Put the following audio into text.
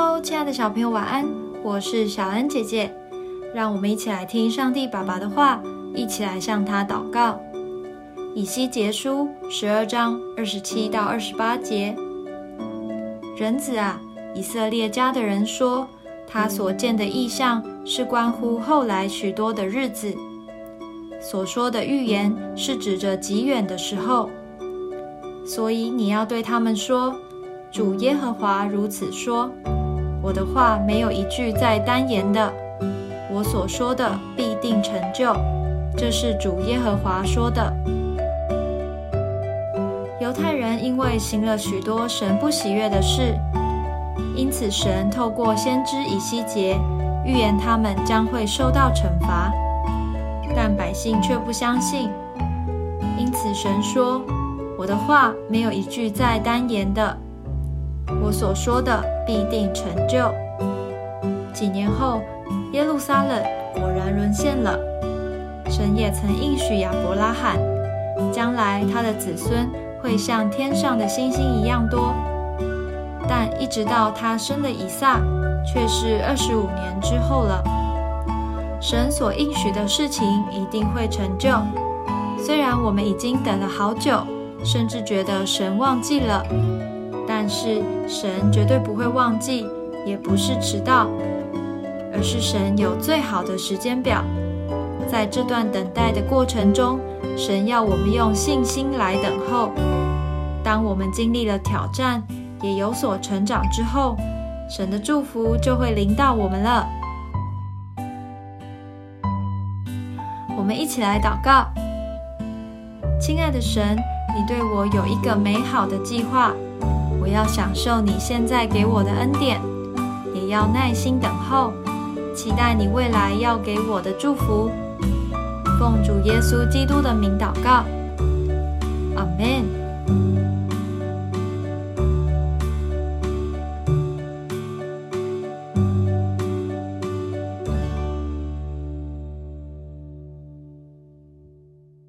Hello，亲爱的小朋友，晚安！我是小恩姐姐，让我们一起来听上帝爸爸的话，一起来向他祷告。以西结书十二章二十七到二十八节：人子啊，以色列家的人说，他所见的异象是关乎后来许多的日子，所说的预言是指着极远的时候，所以你要对他们说。主耶和华如此说：“我的话没有一句在单言的，我所说的必定成就。”这是主耶和华说的。犹太人因为行了许多神不喜悦的事，因此神透过先知以西结预言他们将会受到惩罚，但百姓却不相信。因此神说：“我的话没有一句在单言的。”我所说的必定成就。几年后，耶路撒冷果然沦陷了。神也曾应许亚伯拉罕，将来他的子孙会像天上的星星一样多。但一直到他生了以撒，却是二十五年之后了。神所应许的事情一定会成就。虽然我们已经等了好久，甚至觉得神忘记了。但是神绝对不会忘记，也不是迟到，而是神有最好的时间表。在这段等待的过程中，神要我们用信心来等候。当我们经历了挑战，也有所成长之后，神的祝福就会临到我们了。我们一起来祷告：亲爱的神，你对我有一个美好的计划。我要享受你现在给我的恩典，也要耐心等候，期待你未来要给我的祝福。奉主耶稣基督的名祷告，阿门。